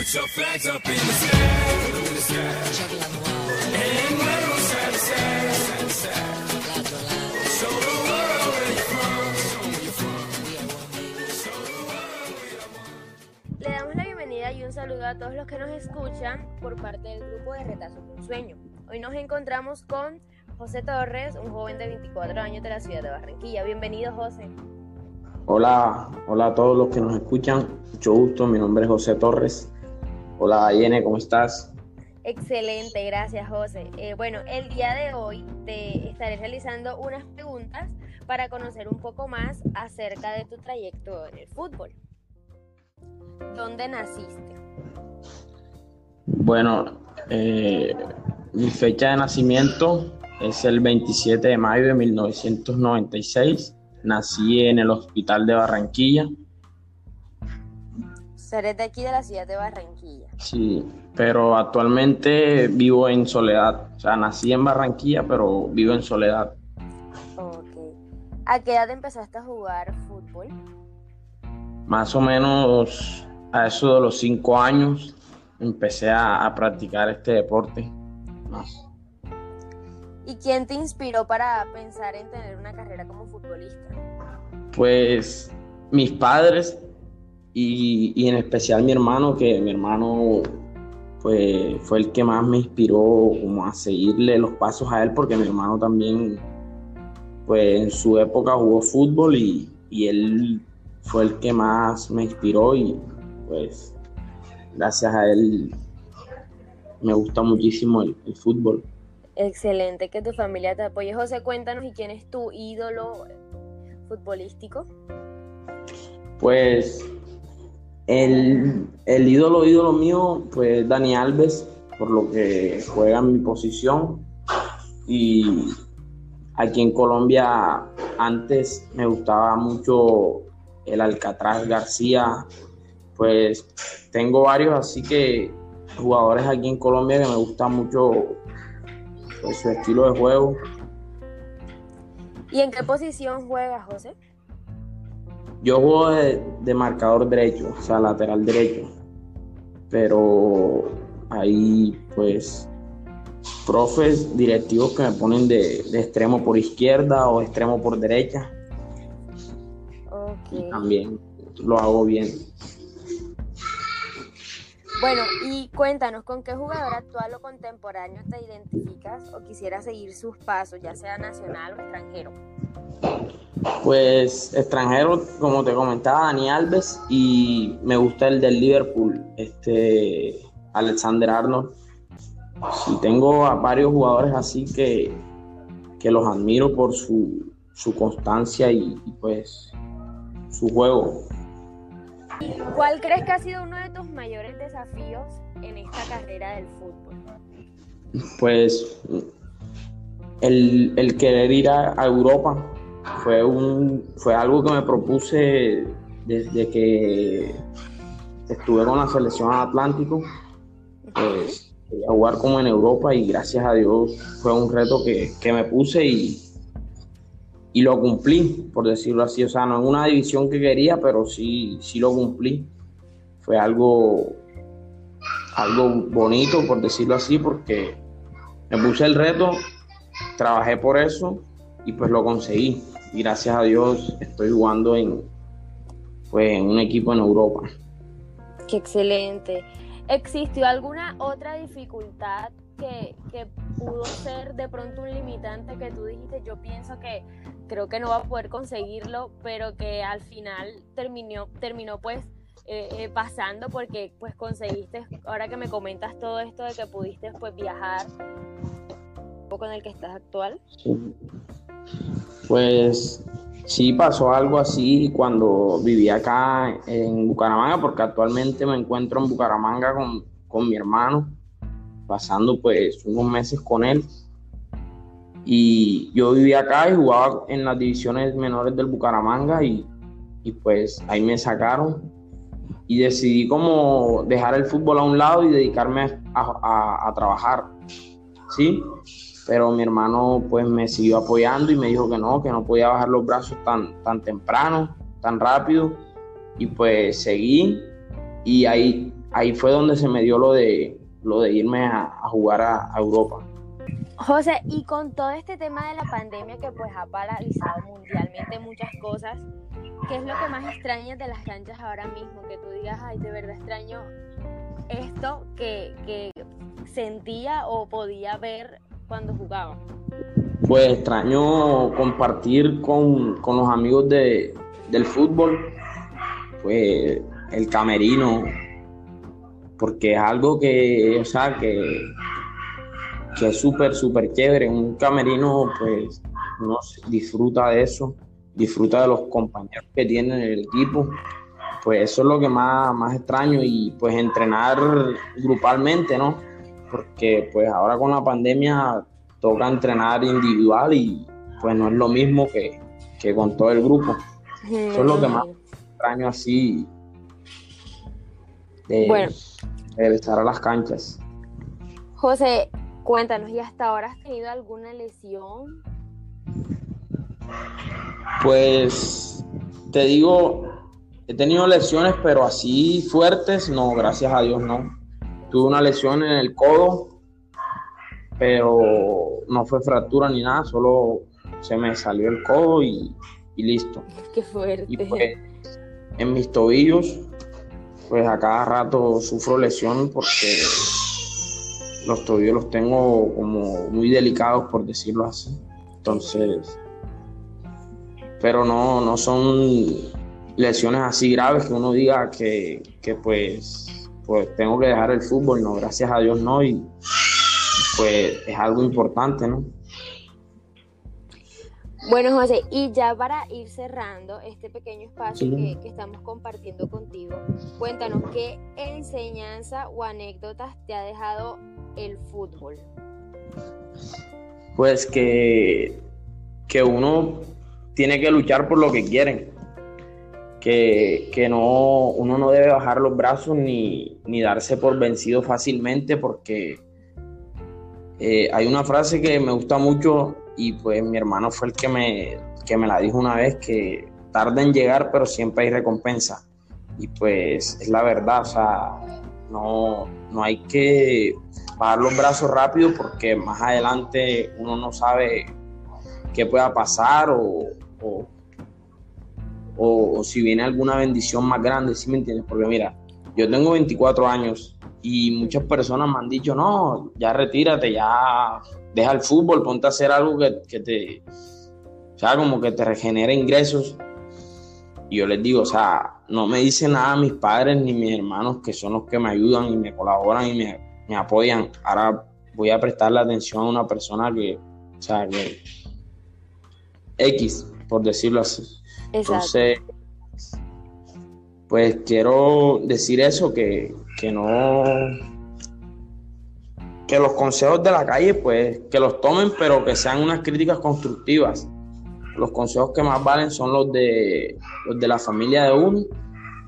Put your flags up in the sky. In the sky. And wave side to side, side to side. Show the world where you're from. Show where you're from. Show the world we are one. Le damos la bienvenida y un saludo a todos los que nos escuchan por parte del grupo de Retazos de un Sueño. Hoy nos encontramos con José Torres, un joven de 24 años de la ciudad de Barranquilla. Bienvenido, José. Hola, hola a todos los que nos escuchan. Mucho gusto, mi nombre es José Torres. Hola, Yene, ¿cómo estás? Excelente, gracias, José. Eh, bueno, el día de hoy te estaré realizando unas preguntas para conocer un poco más acerca de tu trayecto en el fútbol. ¿Dónde naciste? Bueno, eh, mi fecha de nacimiento es el 27 de mayo de 1996. Nací en el Hospital de Barranquilla. Seré de aquí de la ciudad de Barranquilla. Sí, pero actualmente vivo en Soledad. O sea, nací en Barranquilla, pero vivo en Soledad. Ok. ¿A qué edad empezaste a jugar fútbol? Más o menos a eso de los cinco años empecé a, a practicar este deporte. Más. ¿Y quién te inspiró para pensar en tener una carrera como futbolista? Pues mis padres y, y en especial mi hermano, que mi hermano pues, fue el que más me inspiró como a seguirle los pasos a él, porque mi hermano también pues en su época jugó fútbol y, y él fue el que más me inspiró y pues gracias a él me gusta muchísimo el, el fútbol. Excelente que tu familia te apoye. José, cuéntanos y quién es tu ídolo futbolístico. Pues el, el ídolo, ídolo mío, pues Dani Alves, por lo que juega en mi posición. Y aquí en Colombia antes me gustaba mucho el Alcatraz García. Pues tengo varios, así que jugadores aquí en Colombia que me gustan mucho su estilo de juego. ¿Y en qué posición juegas, José? Yo juego de, de marcador derecho, o sea, lateral derecho. Pero hay, pues, profes directivos que me ponen de, de extremo por izquierda o extremo por derecha. Y también lo hago bien. Bueno, y cuéntanos, ¿con qué jugador actual o contemporáneo te identificas o quisieras seguir sus pasos, ya sea nacional o extranjero? Pues extranjero, como te comentaba, Dani Alves y me gusta el del Liverpool, este Alexander Arnold. Sí, tengo a varios jugadores así que, que los admiro por su, su constancia y, y, pues su juego. ¿Cuál crees que ha sido uno de tus mayores desafíos en esta carrera del fútbol? Pues el, el querer ir a, Europa fue, un, fue algo que me propuse desde que estuve con la selección Atlántico. Pues jugar como en Europa y gracias a Dios fue un reto que, que me puse y, y lo cumplí, por decirlo así. O sea, no en una división que quería, pero sí, sí lo cumplí. Fue algo, algo bonito, por decirlo así, porque me puse el reto, trabajé por eso y pues lo conseguí. Y gracias a Dios estoy jugando en, pues, en un equipo en Europa. Qué excelente. ¿Existió alguna otra dificultad que, que, pudo ser de pronto un limitante que tú dijiste? Yo pienso que creo que no va a poder conseguirlo, pero que al final terminó, terminó pues eh, eh, pasando porque pues conseguiste, ahora que me comentas todo esto de que pudiste pues viajar con el que estás actual. Sí. Pues sí pasó algo así cuando vivía acá en Bucaramanga, porque actualmente me encuentro en Bucaramanga con, con mi hermano, pasando pues unos meses con él. Y yo vivía acá y jugaba en las divisiones menores del Bucaramanga y, y pues ahí me sacaron y decidí como dejar el fútbol a un lado y dedicarme a, a, trabajar, ¿sí? pero mi hermano pues me siguió apoyando y me dijo que no, que no podía bajar los brazos tan, tan temprano, tan rápido y pues seguí y ahí ahí fue donde se me dio lo de, lo de irme a, jugar a Europa. José, y con todo este tema de la pandemia que pues ha paralizado mundialmente muchas cosas, ¿qué es lo que más extrañas de las canchas ahora mismo? Que tú digas, ay, de verdad extraño esto que, que sentía o podía ver cuando jugaba. Pues extraño compartir con, con los amigos de, del fútbol, pues el camerino, porque es algo que, o sea, que, que es súper, súper chévere. Un camerino, pues, uno disfruta de eso, disfruta de los compañeros que tiene en el equipo. Pues eso es lo que más, más extraño y pues entrenar grupalmente, ¿no? Porque pues ahora con la pandemia toca entrenar individual y pues no es lo mismo que, que con todo el grupo. Eso es lo que más extraño así de Bueno. regresar a las canchas. José, cuéntanos, ¿y hasta ahora has tenido alguna lesión? Pues te digo, he tenido lesiones, pero así fuertes, no, gracias a Dios no. Tuve una lesión en el codo, pero no fue fractura ni nada, solo se me salió el codo y, y listo. Qué fuerte. Y pues en mis tobillos, pues a cada rato sufro lesión porque los tobillos los tengo como muy delicados, por decirlo así. Entonces, pero no, no son lesiones así graves que uno diga que, que pues, pues tengo que dejar el fútbol, no, gracias a Dios no, y pues es algo importante, ¿no? Bueno, José, y ya para ir cerrando este pequeño espacio Sí. que, que estamos compartiendo contigo, cuéntanos qué enseñanza o anécdotas te ha dejado el fútbol. pues que, que uno tiene que luchar por lo que quiere, que, que no, uno no debe bajar los brazos ni, ni darse por vencido fácilmente porque eh, hay una frase que me gusta mucho y pues mi hermano fue el que me, que me la dijo una vez que tarda en llegar pero siempre hay recompensa y pues es la verdad, o sea, no, no hay que bajar los brazos rápido porque más adelante uno no sabe qué pueda pasar o, o, o- si viene alguna bendición más grande, ¿sí me entiendes? Porque mira, yo tengo 24 años y muchas personas me han dicho, no, ya retírate, ya deja el fútbol, ponte a hacer algo que, que te, o sea, como que te regenere ingresos. Y yo les digo, o sea, no me dicen nada mis padres ni mis hermanos, que son los que me ayudan y me colaboran y me, me apoyan. Ahora voy a prestarle atención a una persona que, o sea, que X, por decirlo así. Exacto. Entonces, pues quiero decir eso, que, que no, que los consejos de la calle, pues que los tomen, pero que sean unas críticas constructivas. Los consejos que más valen son los de, los de la familia de uno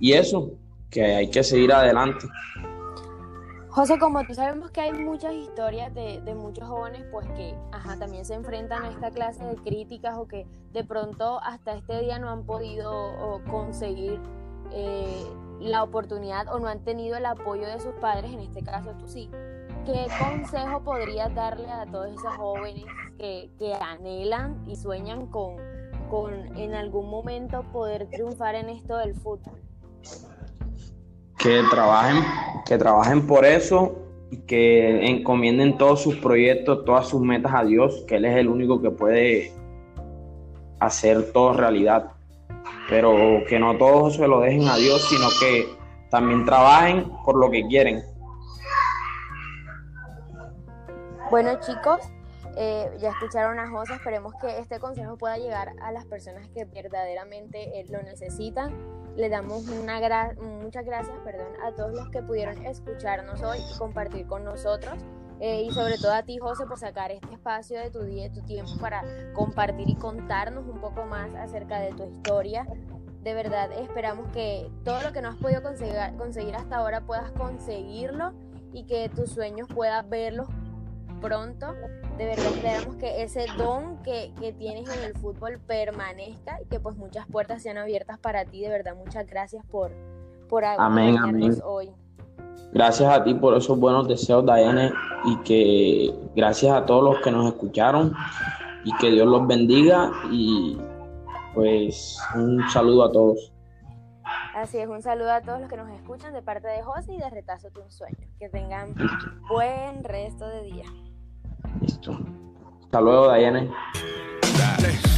y eso, que hay que seguir adelante. José, como tú sabemos que hay muchas historias de, de muchos jóvenes, pues que ajá, también se enfrentan a esta clase de críticas o que de pronto hasta este día no han podido conseguir eh, la oportunidad o no han tenido el apoyo de sus padres, en este caso tú sí. ¿Qué consejo podrías darle a todos esos jóvenes que, que anhelan y sueñan con, con en algún momento poder triunfar en esto del fútbol? Que trabajen, que trabajen por eso y que encomienden todos sus proyectos, todas sus metas a Dios, que Él es el único que puede hacer todo realidad. Pero que no todos se lo dejen a Dios, sino que también trabajen por lo que quieren. Bueno chicos, eh, ya escucharon a José, esperemos que este consejo pueda llegar a las personas que verdaderamente eh, lo necesitan. Le damos muchas gracias perdón, a todos los que pudieron escucharnos hoy y compartir con nosotros. eh, y sobre todo a ti, José, por sacar este espacio de tu día, de tu tiempo para compartir y contarnos un poco más acerca de tu historia. De verdad, esperamos que todo lo que no has podido conseguir, conseguir hasta ahora puedas conseguirlo y que tus sueños puedas verlos pronto. De verdad esperamos que ese don que, que tienes en el fútbol permanezca y que pues muchas puertas sean abiertas para ti. De verdad, muchas gracias por, por Amén, amén. hoy. gracias a ti por esos buenos deseos, Dayane, y que gracias a todos los que nos escucharon y que Dios los bendiga y pues un saludo a todos. Así es, un saludo a todos los que nos escuchan de parte de José y de Retazo Tu Sueño. Que tengan buen resto de día. Listo. Hasta luego, Diane. Dale.